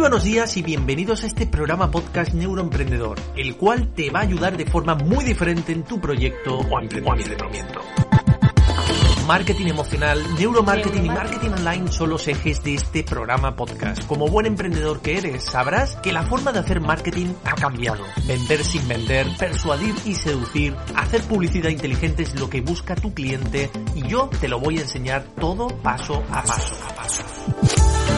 buenos días y bienvenidos a este programa podcast Neuroemprendedor, el cual te va a ayudar de forma muy diferente en tu proyecto o emprendimiento. Marketing emocional, neuromarketing y marketing online son los ejes de este programa podcast. Como buen emprendedor que eres, sabrás que la forma de hacer marketing ha cambiado. Vender sin vender, persuadir y seducir, hacer publicidad inteligente es lo que busca tu cliente y yo te lo voy a enseñar todo paso a paso a paso.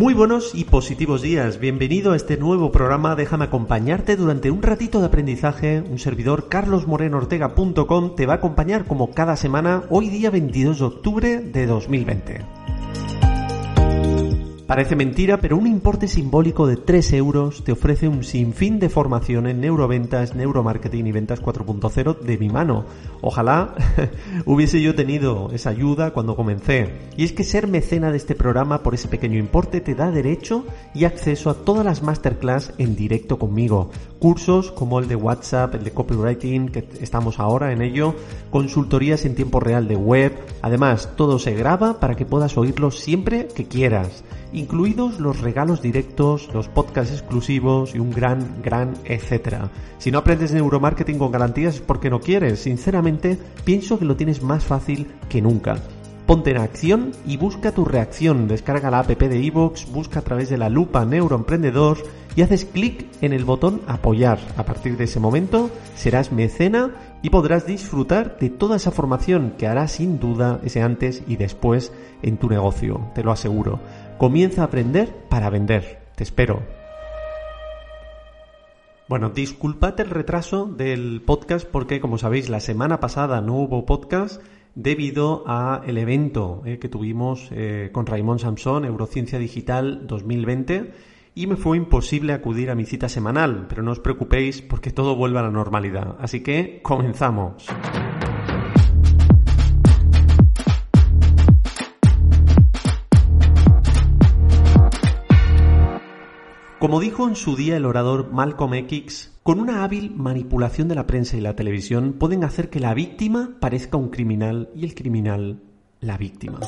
Muy buenos y positivos días. Bienvenido a este nuevo programa. Déjame acompañarte durante un ratito de aprendizaje. Un servidor carlosmorenoortega.com te va a acompañar como cada semana hoy día 22 de octubre de 2020. Parece mentira, pero un importe simbólico de 3 euros te ofrece un sinfín de formación en neuroventas, neuromarketing y ventas 4.0 de mi mano. Ojalá hubiese yo tenido esa ayuda cuando comencé. Y es que ser mecena de este programa por ese pequeño importe te da derecho y acceso a todas las masterclass en directo conmigo. Cursos como el de WhatsApp, el de copywriting, que estamos ahora en ello, consultorías en tiempo real de web. Además, todo se graba para que puedas oírlo siempre que quieras incluidos los regalos directos, los podcasts exclusivos y un gran, gran etcétera. Si no aprendes neuromarketing con garantías es porque no quieres. Sinceramente, pienso que lo tienes más fácil que nunca. Ponte en acción y busca tu reacción. Descarga la app de iVoox, busca a través de la lupa Neuroemprendedor y haces clic en el botón apoyar. A partir de ese momento serás mecena y podrás disfrutar de toda esa formación que hará sin duda ese antes y después en tu negocio, te lo aseguro. Comienza a aprender para vender. Te espero. Bueno, disculpad el retraso del podcast porque, como sabéis, la semana pasada no hubo podcast debido a el evento eh, que tuvimos eh, con Raymond Samson, Eurociencia Digital 2020, y me fue imposible acudir a mi cita semanal, pero no os preocupéis porque todo vuelve a la normalidad. Así que comenzamos. Como dijo en su día el orador Malcolm X, con una hábil manipulación de la prensa y la televisión pueden hacer que la víctima parezca un criminal y el criminal la víctima.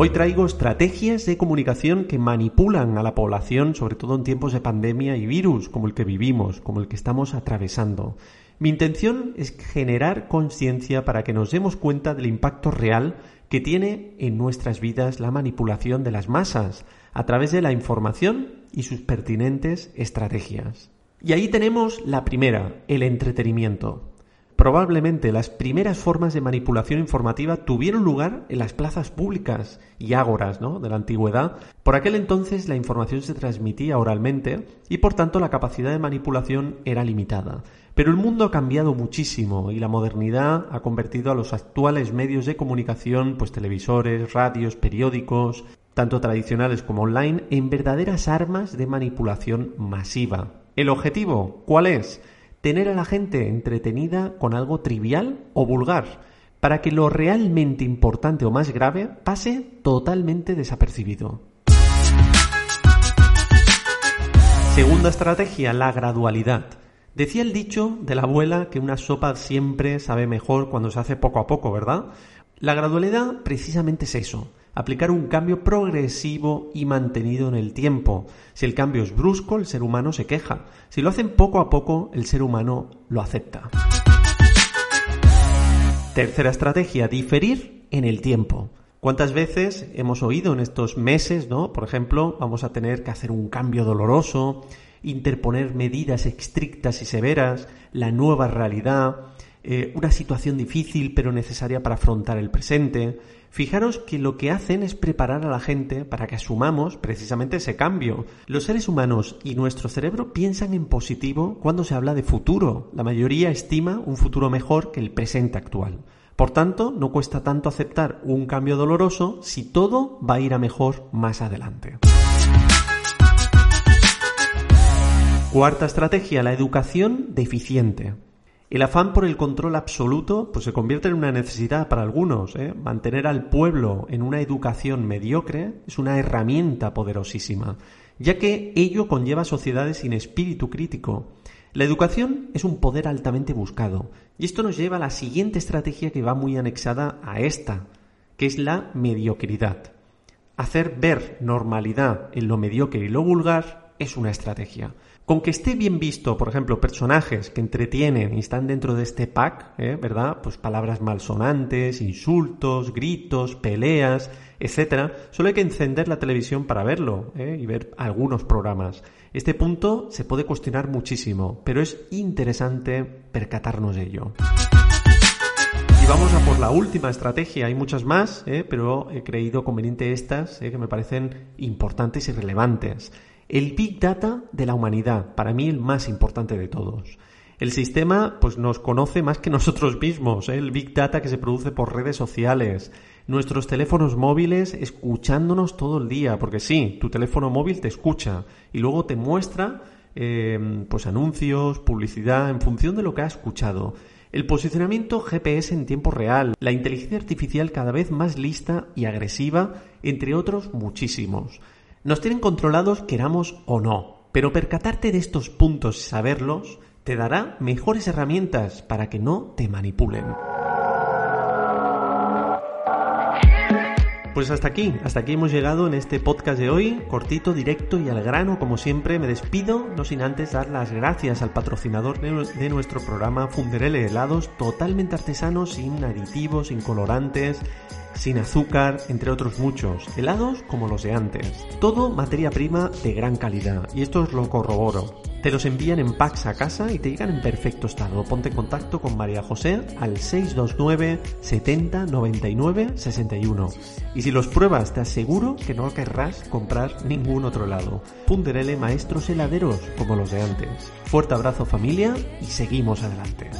Hoy traigo estrategias de comunicación que manipulan a la población, sobre todo en tiempos de pandemia y virus como el que vivimos, como el que estamos atravesando. Mi intención es generar conciencia para que nos demos cuenta del impacto real que tiene en nuestras vidas la manipulación de las masas a través de la información y sus pertinentes estrategias. Y ahí tenemos la primera, el entretenimiento. Probablemente las primeras formas de manipulación informativa tuvieron lugar en las plazas públicas y ágoras ¿no? de la antigüedad. Por aquel entonces la información se transmitía oralmente y por tanto la capacidad de manipulación era limitada. Pero el mundo ha cambiado muchísimo y la modernidad ha convertido a los actuales medios de comunicación, pues televisores, radios, periódicos, tanto tradicionales como online, en verdaderas armas de manipulación masiva. ¿El objetivo cuál es? Tener a la gente entretenida con algo trivial o vulgar, para que lo realmente importante o más grave pase totalmente desapercibido. Segunda estrategia, la gradualidad. Decía el dicho de la abuela que una sopa siempre sabe mejor cuando se hace poco a poco, ¿verdad? La gradualidad precisamente es eso, aplicar un cambio progresivo y mantenido en el tiempo. Si el cambio es brusco, el ser humano se queja. Si lo hacen poco a poco, el ser humano lo acepta. Tercera estrategia, diferir en el tiempo. ¿Cuántas veces hemos oído en estos meses, ¿no? Por ejemplo, vamos a tener que hacer un cambio doloroso, interponer medidas estrictas y severas, la nueva realidad, eh, una situación difícil pero necesaria para afrontar el presente. Fijaros que lo que hacen es preparar a la gente para que asumamos precisamente ese cambio. Los seres humanos y nuestro cerebro piensan en positivo cuando se habla de futuro. La mayoría estima un futuro mejor que el presente actual. Por tanto, no cuesta tanto aceptar un cambio doloroso si todo va a ir a mejor más adelante. Cuarta estrategia, la educación deficiente. El afán por el control absoluto pues se convierte en una necesidad para algunos. ¿eh? Mantener al pueblo en una educación mediocre es una herramienta poderosísima, ya que ello conlleva sociedades sin espíritu crítico. La educación es un poder altamente buscado, y esto nos lleva a la siguiente estrategia que va muy anexada a esta, que es la mediocridad. Hacer ver normalidad en lo mediocre y lo vulgar es una estrategia. Con que esté bien visto, por ejemplo, personajes que entretienen y están dentro de este pack, ¿eh? ¿verdad? Pues palabras malsonantes, insultos, gritos, peleas, etcétera. Solo hay que encender la televisión para verlo ¿eh? y ver algunos programas. Este punto se puede cuestionar muchísimo, pero es interesante percatarnos de ello. Y vamos a por la última estrategia. Hay muchas más, ¿eh? pero he creído conveniente estas que me parecen importantes y relevantes. El Big Data de la humanidad, para mí el más importante de todos. El sistema pues nos conoce más que nosotros mismos, ¿eh? el Big Data que se produce por redes sociales, nuestros teléfonos móviles escuchándonos todo el día, porque sí, tu teléfono móvil te escucha y luego te muestra eh, pues anuncios, publicidad en función de lo que ha escuchado. El posicionamiento GPS en tiempo real, la inteligencia artificial cada vez más lista y agresiva, entre otros muchísimos. Nos tienen controlados queramos o no, pero percatarte de estos puntos y saberlos te dará mejores herramientas para que no te manipulen. Pues hasta aquí, hasta aquí hemos llegado en este podcast de hoy, cortito, directo y al grano, como siempre, me despido, no sin antes dar las gracias al patrocinador de nuestro programa Funderele Helados, totalmente artesanos, sin aditivos, sin colorantes, sin azúcar, entre otros muchos, helados como los de antes. Todo materia prima de gran calidad, y esto os lo corroboro. Te los envían en packs a casa y te llegan en perfecto estado. Ponte en contacto con María José al 629 70 99 61. Y si los pruebas, te aseguro que no querrás comprar ningún otro helado. Punderele maestros heladeros como los de antes. Fuerte abrazo familia y seguimos adelante.